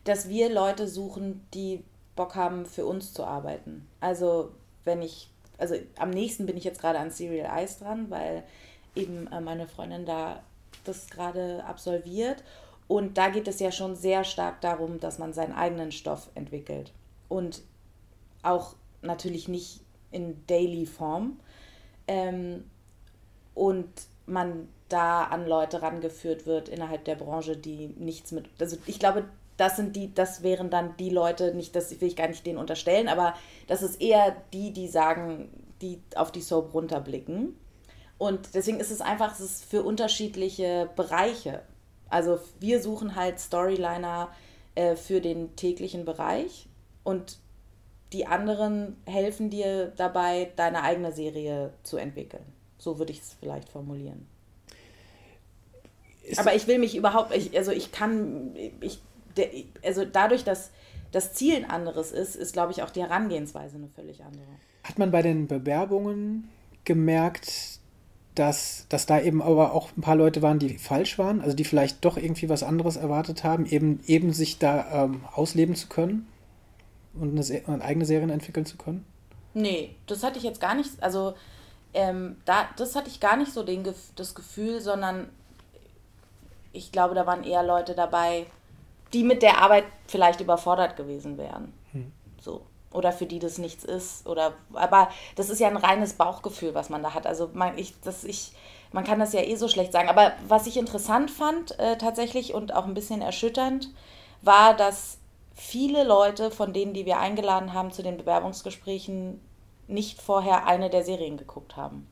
Speaker 2: Dass wir Leute suchen, die Bock haben, für uns zu arbeiten. Also, wenn ich, also am nächsten bin ich jetzt gerade an Serial Eyes dran, weil eben äh, meine Freundin da das gerade absolviert. Und da geht es ja schon sehr stark darum, dass man seinen eigenen Stoff entwickelt. Und auch natürlich nicht in Daily Form. Ähm, und man da an Leute rangeführt wird innerhalb der Branche, die nichts mit. Also ich glaube, das sind die, das wären dann die Leute, nicht, das will ich gar nicht denen unterstellen, aber das ist eher die, die sagen, die auf die Soap runterblicken. Und deswegen ist es einfach, es ist für unterschiedliche Bereiche. Also wir suchen halt Storyliner äh, für den täglichen Bereich und die anderen helfen dir dabei, deine eigene Serie zu entwickeln. So würde ich es vielleicht formulieren. Ist Aber ich will mich überhaupt, ich, also ich kann, ich, also dadurch, dass das Ziel ein anderes ist, ist, glaube ich, auch die Herangehensweise eine völlig andere.
Speaker 3: Hat man bei den Bewerbungen gemerkt, dass, dass da eben aber auch ein paar Leute waren, die falsch waren, also die vielleicht doch irgendwie was anderes erwartet haben, eben, eben sich da ähm, ausleben zu können und eine, eine, eigene Serien entwickeln zu können?
Speaker 2: Nee, das hatte ich jetzt gar nicht, also ähm, da, das hatte ich gar nicht so den, das Gefühl, sondern ich glaube, da waren eher Leute dabei, die mit der Arbeit vielleicht überfordert gewesen wären. Hm. So. Oder für die das nichts ist. Oder, aber das ist ja ein reines Bauchgefühl, was man da hat. Also man, ich, das, ich, man kann das ja eh so schlecht sagen. Aber was ich interessant fand äh, tatsächlich und auch ein bisschen erschütternd, war, dass viele Leute von denen, die wir eingeladen haben zu den Bewerbungsgesprächen, nicht vorher eine der Serien geguckt haben.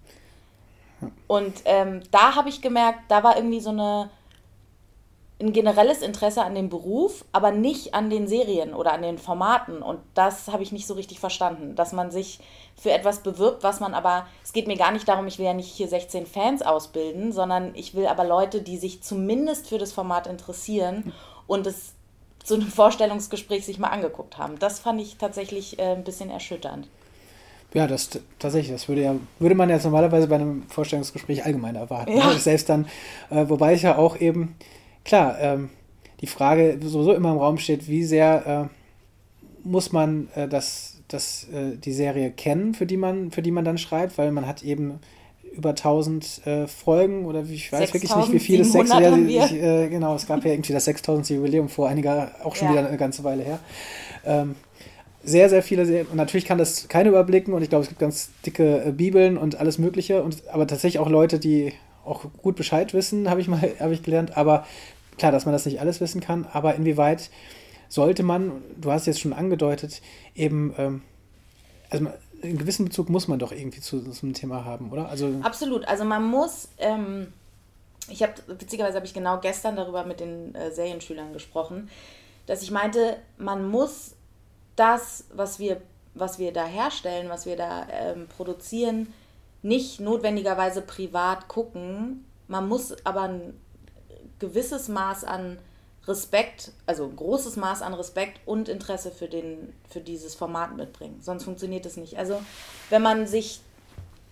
Speaker 2: Und ähm, da habe ich gemerkt, da war irgendwie so eine ein generelles Interesse an dem Beruf, aber nicht an den Serien oder an den Formaten. Und das habe ich nicht so richtig verstanden, dass man sich für etwas bewirbt, was man aber, es geht mir gar nicht darum, ich will ja nicht hier 16 Fans ausbilden, sondern ich will aber Leute, die sich zumindest für das Format interessieren und es zu einem Vorstellungsgespräch sich mal angeguckt haben. Das fand ich tatsächlich äh, ein bisschen erschütternd.
Speaker 3: Ja, das tatsächlich, das würde ja, würde man jetzt normalerweise bei einem Vorstellungsgespräch allgemein erwarten. Ja. Selbst dann, äh, wobei ich ja auch eben, klar, ähm, die Frage sowieso immer im Raum steht, wie sehr äh, muss man äh, das, das, äh, die Serie kennen, für die, man, für die man dann schreibt, weil man hat eben über 1000 äh, Folgen oder ich weiß wirklich nicht, wie viele sechs, ja, ich, äh, genau, es gab ja irgendwie das 6000. Jubiläum vor einiger, auch schon ja. wieder eine ganze Weile her. Ähm, sehr, sehr viele Serien. Und natürlich kann das keiner überblicken und ich glaube, es gibt ganz dicke äh, Bibeln und alles Mögliche. Und, aber tatsächlich auch Leute, die auch gut Bescheid wissen, habe ich mal habe ich gelernt. Aber klar, dass man das nicht alles wissen kann. Aber inwieweit sollte man, du hast jetzt schon angedeutet, eben, ähm, also einen gewissen Bezug muss man doch irgendwie zu, einem Thema haben, oder?
Speaker 2: Also Absolut. Also man muss. Ähm, ich habe witzigerweise habe ich genau gestern darüber mit den äh, Serienschülern gesprochen, dass ich meinte, man muss das, was wir, was wir da herstellen, was wir da ähm, produzieren, nicht notwendigerweise privat gucken. Man muss aber ein gewisses Maß an Respekt, also ein großes Maß an Respekt und Interesse für, den, für dieses Format mitbringen. Sonst funktioniert es nicht. Also wenn man sich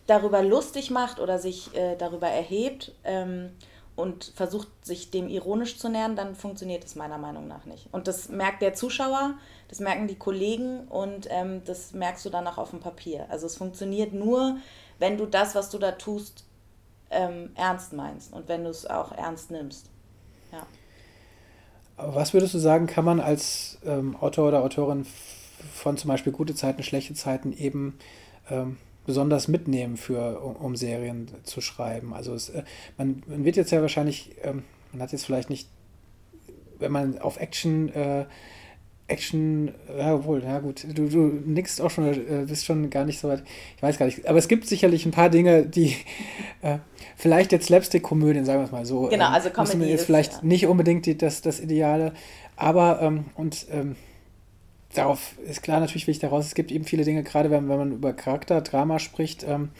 Speaker 2: darüber lustig macht oder sich äh, darüber erhebt ähm, und versucht, sich dem ironisch zu nähern, dann funktioniert es meiner Meinung nach nicht. Und das merkt der Zuschauer, das merken die Kollegen und ähm, das merkst du dann auch auf dem Papier. Also es funktioniert nur, wenn du das, was du da tust, ähm, ernst meinst und wenn du es auch ernst nimmst. Ja.
Speaker 3: Was würdest du sagen, kann man als ähm, Autor oder Autorin von zum Beispiel gute Zeiten, schlechte Zeiten eben ähm, besonders mitnehmen, für, um, um, Serien zu schreiben? Also es, äh, man, man, wird jetzt ja wahrscheinlich, ähm, man hat jetzt vielleicht nicht, wenn man auf Action äh, Action, ja wohl, ja gut, du, du nickst auch schon, äh, bist schon gar nicht so weit, ich weiß gar nicht, aber es gibt sicherlich ein paar Dinge, die äh, vielleicht jetzt Slapstick-Komödien, sagen wir es mal so. Genau, ähm, also Comedy jetzt ist, vielleicht ja. nicht unbedingt die, das, das Ideale, aber ähm, und ähm, darauf ist klar natürlich wichtig daraus, es gibt eben viele Dinge, gerade wenn, wenn man über Charakter, Drama spricht, ähm,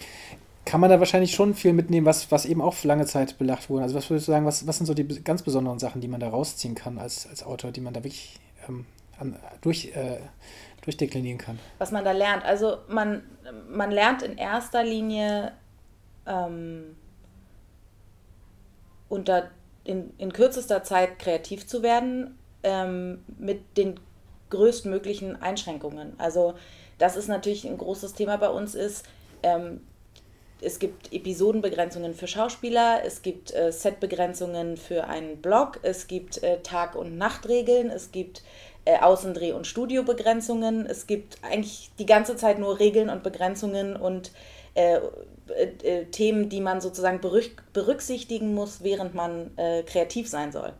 Speaker 3: kann man da wahrscheinlich schon viel mitnehmen, was, was eben auch für lange Zeit belacht wurde. Also was würdest du sagen, was, was sind so die ganz besonderen Sachen, die man da rausziehen kann als, als Autor, die man da wirklich ähm, an, durch, äh, durchdeklinieren kann.
Speaker 2: Was man da lernt. Also man, man lernt in erster Linie ähm, unter, in, in kürzester Zeit kreativ zu werden ähm, mit den größtmöglichen Einschränkungen. Also das ist natürlich ein großes Thema bei uns ist, ähm, es gibt Episodenbegrenzungen für Schauspieler, es gibt äh, Setbegrenzungen für einen Blog, es gibt äh, Tag- und Nachtregeln, es gibt äh, Außendreh- und Studiobegrenzungen. Es gibt eigentlich die ganze Zeit nur Regeln und Begrenzungen und äh, äh, äh Themen, die man sozusagen berücksichtigen muss, während man äh, kreativ sein soll.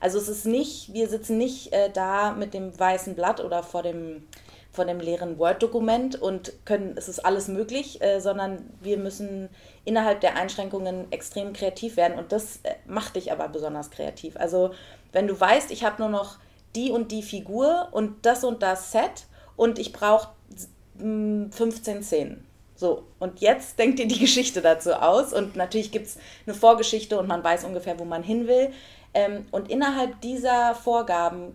Speaker 2: Also es ist nicht, wir sitzen nicht äh, da mit dem weißen Blatt oder vor dem, vor dem leeren Word-Dokument und können, es ist alles möglich, sondern wir müssen innerhalb der Einschränkungen extrem kreativ werden und das macht dich aber besonders kreativ. Also wenn du weißt, ich habe nur noch die und die Figur und das und das Set und ich brauche 15 Szenen. So, und jetzt denkt ihr die Geschichte dazu aus und natürlich gibt es eine Vorgeschichte und man weiß ungefähr, wo man hin will. Ähm, und innerhalb dieser Vorgaben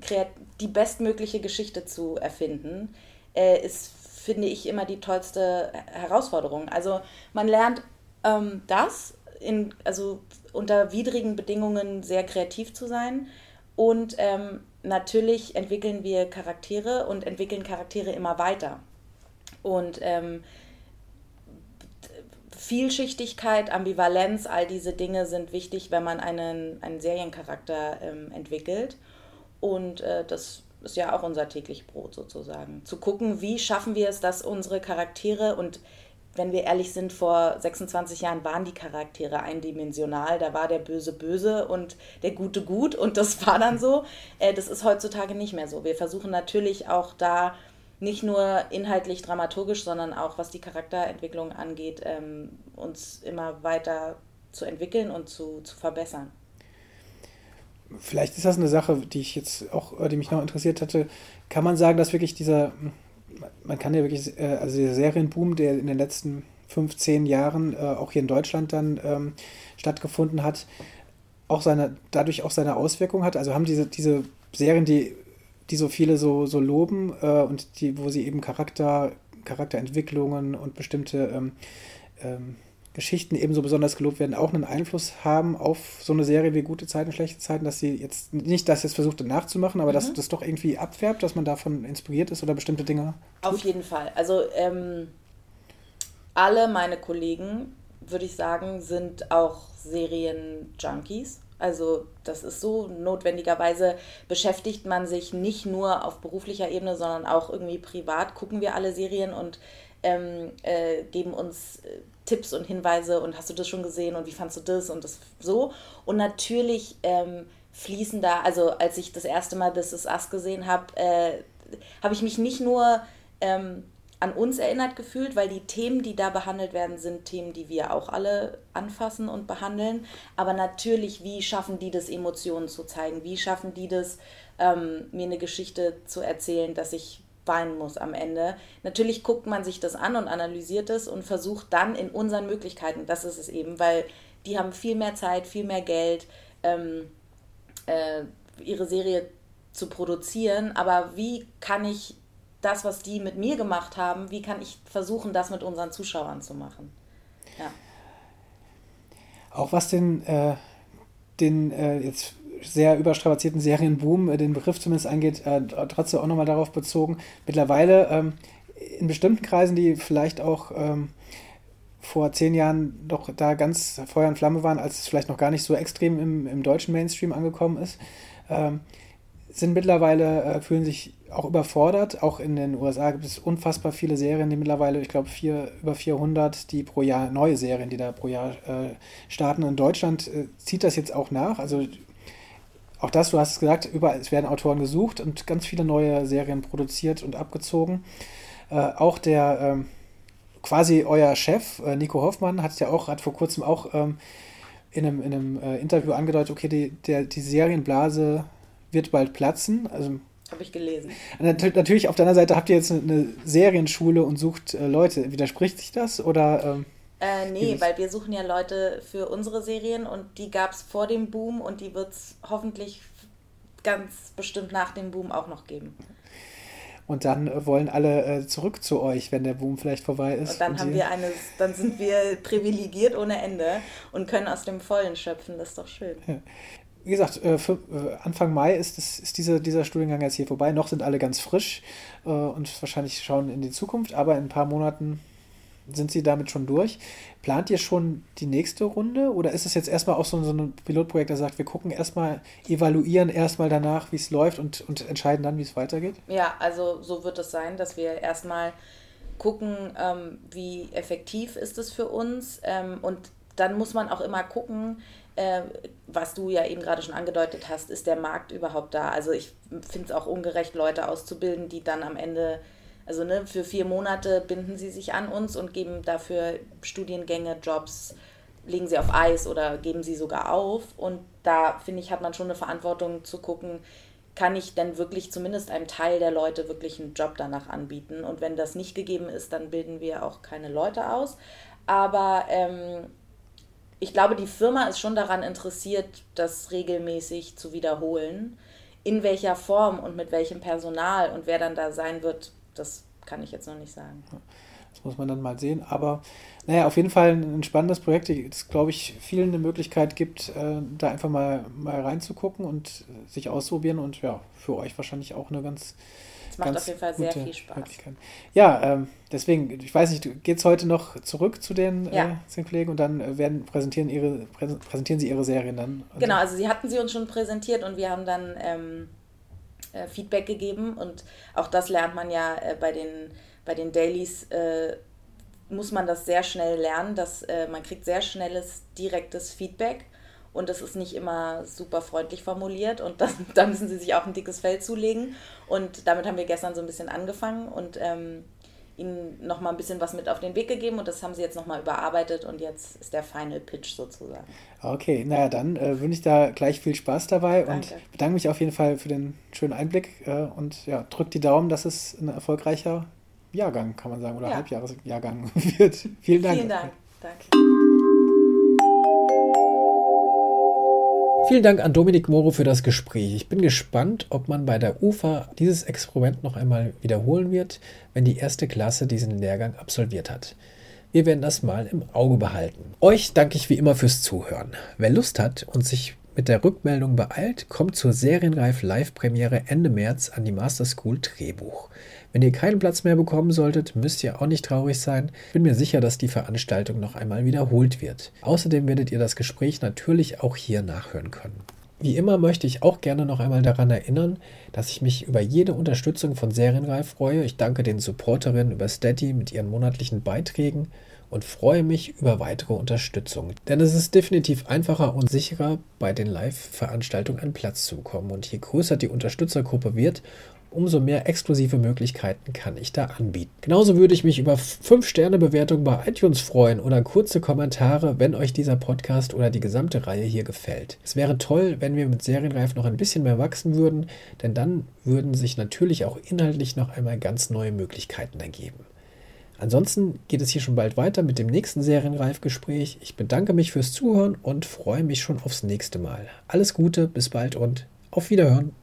Speaker 2: die bestmögliche Geschichte zu erfinden, äh, ist, finde ich, immer die tollste Herausforderung. Also man lernt ähm, das, in, also unter widrigen Bedingungen sehr kreativ zu sein. Und ähm, natürlich entwickeln wir Charaktere und entwickeln Charaktere immer weiter. Und ähm, Vielschichtigkeit, Ambivalenz, all diese Dinge sind wichtig, wenn man einen, einen Seriencharakter ähm, entwickelt. Und äh, das ist ja auch unser täglich Brot sozusagen. Zu gucken, wie schaffen wir es, dass unsere Charaktere und wenn wir ehrlich sind, vor 26 Jahren waren die Charaktere eindimensional. Da war der Böse böse und der Gute gut und das war dann so. Äh, das ist heutzutage nicht mehr so. Wir versuchen natürlich auch da nicht nur inhaltlich dramaturgisch, sondern auch was die Charakterentwicklung angeht, ähm, uns immer weiter zu entwickeln und zu, zu verbessern.
Speaker 3: Vielleicht ist das eine Sache, die ich jetzt auch, äh, die mich noch interessiert hatte. Kann man sagen, dass wirklich dieser man kann ja wirklich, äh, also der Serienboom, der in den letzten 15 Jahren äh, auch hier in Deutschland dann ähm, stattgefunden hat, auch seine, dadurch auch seine Auswirkungen hat. Also haben diese, diese Serien, die, die so viele so, so loben äh, und die, wo sie eben Charakter, Charakterentwicklungen und bestimmte ähm, ähm, Geschichten ebenso besonders gelobt werden, auch einen Einfluss haben auf so eine Serie wie Gute Zeiten, Schlechte Zeiten, dass sie jetzt nicht das jetzt versucht nachzumachen, aber mhm. dass das doch irgendwie abfärbt, dass man davon inspiriert ist oder bestimmte Dinge.
Speaker 2: Tut? Auf jeden Fall. Also ähm, alle meine Kollegen, würde ich sagen, sind auch Serien-Junkies. Also das ist so, notwendigerweise beschäftigt man sich nicht nur auf beruflicher Ebene, sondern auch irgendwie privat, gucken wir alle Serien und ähm, äh, geben uns äh, Tipps und Hinweise und hast du das schon gesehen und wie fandst du das und das so. Und natürlich ähm, fließen da, also als ich das erste Mal This Is Us gesehen habe, äh, habe ich mich nicht nur ähm, an uns erinnert gefühlt, weil die Themen, die da behandelt werden, sind Themen, die wir auch alle anfassen und behandeln. Aber natürlich, wie schaffen die das, Emotionen zu zeigen? Wie schaffen die das, ähm, mir eine Geschichte zu erzählen, dass ich weinen muss am Ende. Natürlich guckt man sich das an und analysiert es und versucht dann in unseren Möglichkeiten, das ist es eben, weil die haben viel mehr Zeit, viel mehr Geld, ähm, äh, ihre Serie zu produzieren. Aber wie kann ich das, was die mit mir gemacht haben, wie kann ich versuchen, das mit unseren Zuschauern zu machen? Ja.
Speaker 3: Auch was den, äh, den äh, jetzt sehr überstrapazierten Serienboom, äh, den Begriff zumindest angeht, äh, trotzdem auch nochmal darauf bezogen. Mittlerweile ähm, in bestimmten Kreisen, die vielleicht auch ähm, vor zehn Jahren doch da ganz Feuer und Flamme waren, als es vielleicht noch gar nicht so extrem im, im deutschen Mainstream angekommen ist, ähm, sind mittlerweile, äh, fühlen sich auch überfordert. Auch in den USA gibt es unfassbar viele Serien, die mittlerweile, ich glaube, vier, über 400, die pro Jahr, neue Serien, die da pro Jahr äh, starten. In Deutschland äh, zieht das jetzt auch nach. Also auch das, du hast es gesagt, überall, es werden Autoren gesucht und ganz viele neue Serien produziert und abgezogen. Äh, auch der ähm, quasi euer Chef, äh, Nico Hoffmann, hat ja auch, hat vor kurzem auch ähm, in einem, in einem äh, Interview angedeutet, okay, die, der, die Serienblase wird bald platzen. Also,
Speaker 2: Habe ich gelesen.
Speaker 3: Natürlich, auf der anderen Seite habt ihr jetzt eine, eine Serienschule und sucht äh, Leute. Widerspricht sich das oder? Ähm
Speaker 2: äh, nee, weil wir suchen ja Leute für unsere Serien und die gab es vor dem Boom und die wird es hoffentlich ganz bestimmt nach dem Boom auch noch geben.
Speaker 3: Und dann äh, wollen alle äh, zurück zu euch, wenn der Boom vielleicht vorbei ist.
Speaker 2: Und dann und haben wir eine, dann sind wir privilegiert ohne Ende und können aus dem Vollen schöpfen. Das ist doch schön. Ja.
Speaker 3: Wie gesagt, äh, für, äh, Anfang Mai ist, das, ist diese, dieser Studiengang jetzt hier vorbei. Noch sind alle ganz frisch und wahrscheinlich schauen in die Zukunft, aber in ein paar Monaten sind Sie damit schon durch? Plant ihr schon die nächste Runde oder ist es jetzt erstmal auch so, so ein Pilotprojekt, der sagt, wir gucken erstmal, evaluieren erstmal danach, wie es läuft und, und entscheiden dann, wie es weitergeht?
Speaker 2: Ja, also so wird es sein, dass wir erstmal gucken, ähm, wie effektiv ist es für uns ähm, und dann muss man auch immer gucken, äh, was du ja eben gerade schon angedeutet hast, ist der Markt überhaupt da? Also ich finde es auch ungerecht, Leute auszubilden, die dann am Ende also ne, für vier Monate binden sie sich an uns und geben dafür Studiengänge, Jobs, legen sie auf Eis oder geben sie sogar auf. Und da finde ich, hat man schon eine Verantwortung zu gucken, kann ich denn wirklich zumindest einem Teil der Leute wirklich einen Job danach anbieten. Und wenn das nicht gegeben ist, dann bilden wir auch keine Leute aus. Aber ähm, ich glaube, die Firma ist schon daran interessiert, das regelmäßig zu wiederholen. In welcher Form und mit welchem Personal und wer dann da sein wird, das kann ich jetzt noch nicht sagen.
Speaker 3: Das muss man dann mal sehen. Aber naja, auf jeden Fall ein spannendes Projekt, das, glaube ich, vielen eine Möglichkeit gibt, äh, da einfach mal, mal reinzugucken und sich ausprobieren und ja, für euch wahrscheinlich auch eine ganz.
Speaker 2: Es macht auf jeden Fall sehr viel Spaß.
Speaker 3: Ja, ähm, deswegen, ich weiß nicht, geht es heute noch zurück zu den, ja. äh, den Kollegen und dann äh, werden präsentieren, ihre, präsentieren sie ihre Serien dann?
Speaker 2: Genau, also sie hatten sie uns schon präsentiert und wir haben dann ähm, äh, Feedback gegeben. Und auch das lernt man ja äh, bei den, bei den Dailies äh, muss man das sehr schnell lernen, dass äh, man kriegt sehr schnelles, direktes Feedback. Und das ist nicht immer super freundlich formuliert. Und das, da müssen sie sich auch ein dickes Fell zulegen. Und damit haben wir gestern so ein bisschen angefangen. Und ähm, ihnen nochmal ein bisschen was mit auf den Weg gegeben und das haben sie jetzt nochmal überarbeitet und jetzt ist der Final Pitch sozusagen.
Speaker 3: Okay, naja, dann äh, wünsche ich da gleich viel Spaß dabei Danke. und bedanke mich auf jeden Fall für den schönen Einblick äh, und ja, drückt die Daumen, dass es ein erfolgreicher Jahrgang, kann man sagen, oder ja. Halbjahresjahrgang wird. Vielen Dank. Vielen Dank. Danke. Vielen Dank an Dominik Moro für das Gespräch. Ich bin gespannt, ob man bei der UFA dieses Experiment noch einmal wiederholen wird, wenn die erste Klasse diesen Lehrgang absolviert hat. Wir werden das mal im Auge behalten. Euch danke ich wie immer fürs Zuhören. Wer Lust hat und sich mit der Rückmeldung beeilt, kommt zur Serienreif Live-Premiere Ende März an die Master School Drehbuch. Wenn ihr keinen Platz mehr bekommen solltet, müsst ihr auch nicht traurig sein. Ich bin mir sicher, dass die Veranstaltung noch einmal wiederholt wird. Außerdem werdet ihr das Gespräch natürlich auch hier nachhören können. Wie immer möchte ich auch gerne noch einmal daran erinnern, dass ich mich über jede Unterstützung von Serienreif freue. Ich danke den Supporterinnen über Steady mit ihren monatlichen Beiträgen und freue mich über weitere Unterstützung. Denn es ist definitiv einfacher und sicherer, bei den Live-Veranstaltungen einen Platz zu bekommen. Und je größer die Unterstützergruppe wird, umso mehr exklusive Möglichkeiten kann ich da anbieten. Genauso würde ich mich über 5-Sterne-Bewertungen bei iTunes freuen oder kurze Kommentare, wenn euch dieser Podcast oder die gesamte Reihe hier gefällt. Es wäre toll, wenn wir mit Serienreif noch ein bisschen mehr wachsen würden, denn dann würden sich natürlich auch inhaltlich noch einmal ganz neue Möglichkeiten ergeben. Ansonsten geht es hier schon bald weiter mit dem nächsten Serienreif-Gespräch. Ich bedanke mich fürs Zuhören und freue mich schon aufs nächste Mal. Alles Gute, bis bald und auf Wiederhören.